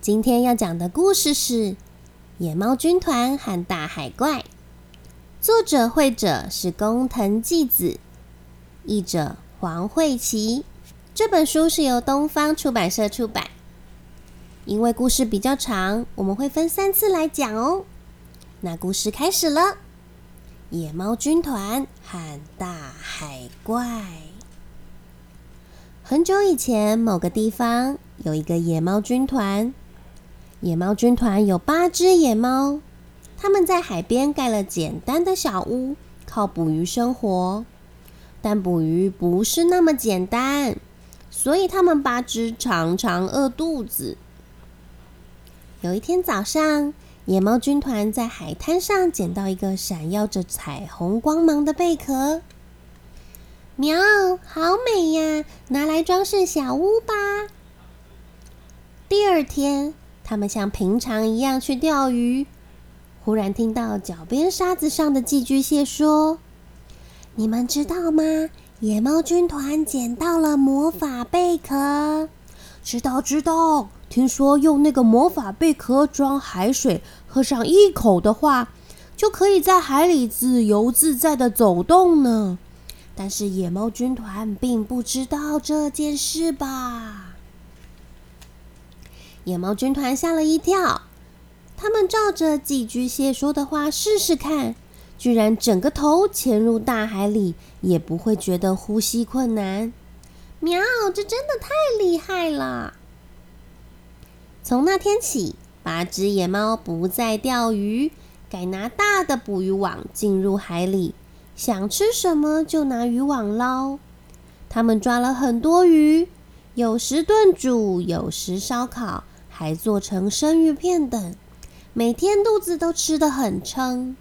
今天要讲的故事是《野猫军团和大海怪》，作者绘者是工藤纪子，译者黄慧琪。这本书是由东方出版社出版。因为故事比较长，我们会分三次来讲哦。那故事开始了，《野猫军团和大海怪》。很久以前，某个地方有一个野猫军团。野猫军团有八只野猫，他们在海边盖了简单的小屋，靠捕鱼生活。但捕鱼不是那么简单，所以他们八只常常饿肚子。有一天早上，野猫军团在海滩上捡到一个闪耀着彩虹光芒的贝壳，喵，好美呀！拿来装饰小屋吧。第二天。他们像平常一样去钓鱼，忽然听到脚边沙子上的寄居蟹说：“你们知道吗？野猫军团捡到了魔法贝壳。知道知道，听说用那个魔法贝壳装海水，喝上一口的话，就可以在海里自由自在的走动呢。但是野猫军团并不知道这件事吧？”野猫军团吓了一跳，他们照着寄居蟹说的话试试看，居然整个头潜入大海里，也不会觉得呼吸困难。喵，这真的太厉害了！从那天起，八只野猫不再钓鱼，改拿大的捕鱼网进入海里，想吃什么就拿渔网捞。他们抓了很多鱼，有时炖煮，有时烧烤。还做成生鱼片等，每天肚子都吃得很撑。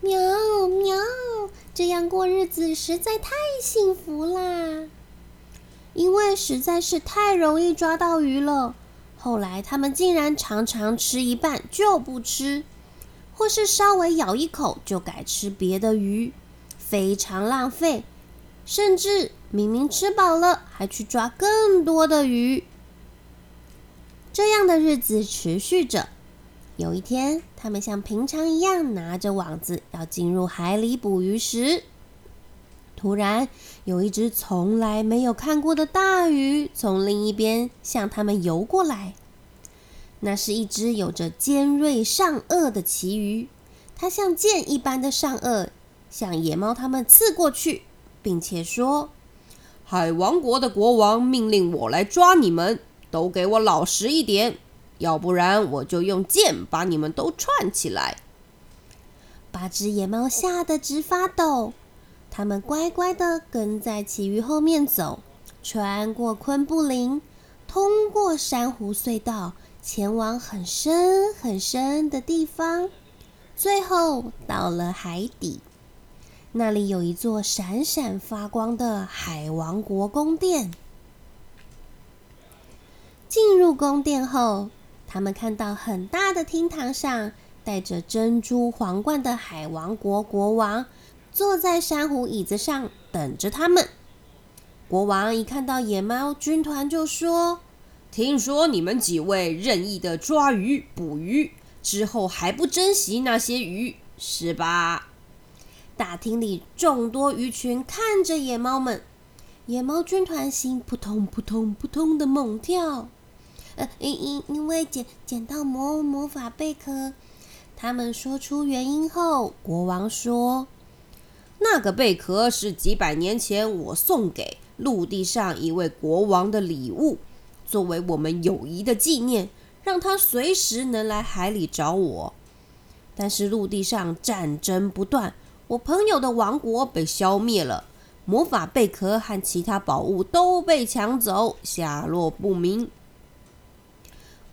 喵喵，这样过日子实在太幸福啦！因为实在是太容易抓到鱼了，后来他们竟然常常吃一半就不吃，或是稍微咬一口就改吃别的鱼，非常浪费。甚至明明吃饱了，还去抓更多的鱼。这样的日子持续着。有一天，他们像平常一样拿着网子要进入海里捕鱼时，突然有一只从来没有看过的大鱼从另一边向他们游过来。那是一只有着尖锐上颚的旗鱼，它像剑一般的上颚向野猫他们刺过去，并且说：“海王国的国王命令我来抓你们。”都给我老实一点，要不然我就用剑把你们都串起来。八只野猫吓得直发抖，它们乖乖的跟在奇鱼后面走，穿过昆布林，通过珊瑚隧道，前往很深很深的地方，最后到了海底。那里有一座闪闪发光的海王国宫殿。进入宫殿后，他们看到很大的厅堂上，戴着珍珠皇冠的海王国国王坐在珊瑚椅子上等着他们。国王一看到野猫军团，就说：“听说你们几位任意的抓鱼捕鱼，之后还不珍惜那些鱼，是吧？”大厅里众多鱼群看着野猫们，野猫军团心扑通扑通扑通的猛跳。呃，因因因为捡捡到魔魔法贝壳，他们说出原因后，国王说：“那个贝壳是几百年前我送给陆地上一位国王的礼物，作为我们友谊的纪念，让他随时能来海里找我。但是陆地上战争不断，我朋友的王国被消灭了，魔法贝壳和其他宝物都被抢走，下落不明。”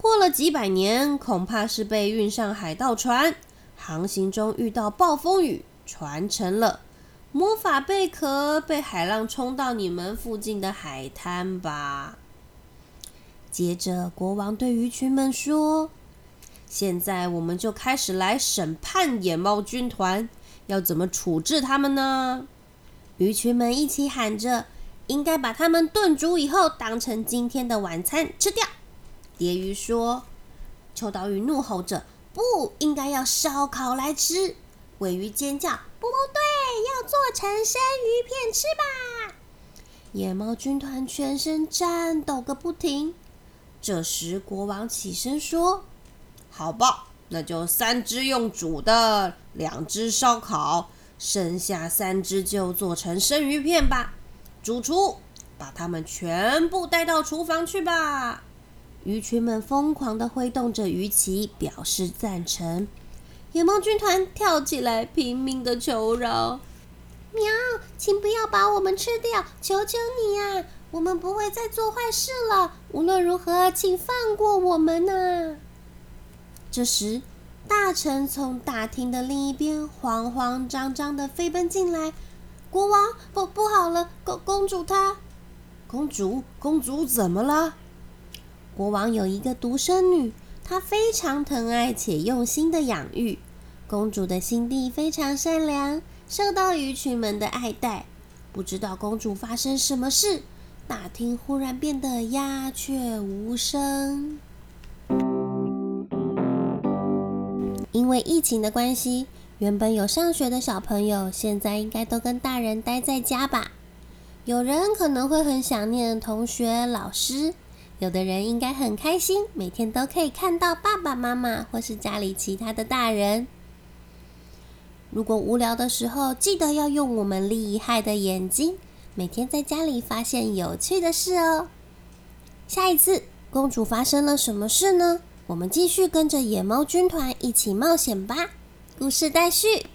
过了几百年，恐怕是被运上海盗船，航行中遇到暴风雨，船沉了。魔法贝壳被海浪冲到你们附近的海滩吧。接着，国王对鱼群们说：“现在我们就开始来审判野猫军团，要怎么处置他们呢？”鱼群们一起喊着：“应该把他们炖煮以后，当成今天的晚餐吃掉。”蝶鱼说：“秋刀鱼怒吼着：“不应该要烧烤来吃！”尾鱼尖叫：“不对，要做成生鱼片吃吧！”野猫军团全身颤抖个不停。这时，国王起身说：“好吧，那就三只用煮的，两只烧烤，剩下三只就做成生鱼片吧。主厨，把它们全部带到厨房去吧。”鱼群们疯狂地挥动着鱼鳍，表示赞成。野猫军团跳起来，拼命地求饶：“喵，请不要把我们吃掉！求求你呀！”我们不会再做坏事了。无论如何，请放过我们呐！这时，大臣从大厅的另一边慌慌张张的飞奔进来。国王，不不好了，公公主她……公主，公主怎么了？国王有一个独生女，她非常疼爱且用心的养育。公主的心地非常善良，受到鱼群们的爱戴。不知道公主发生什么事。大厅忽然变得鸦雀无声。因为疫情的关系，原本有上学的小朋友，现在应该都跟大人待在家吧？有人可能会很想念同学、老师，有的人应该很开心，每天都可以看到爸爸妈妈或是家里其他的大人。如果无聊的时候，记得要用我们厉害的眼睛。每天在家里发现有趣的事哦。下一次公主发生了什么事呢？我们继续跟着野猫军团一起冒险吧。故事待续。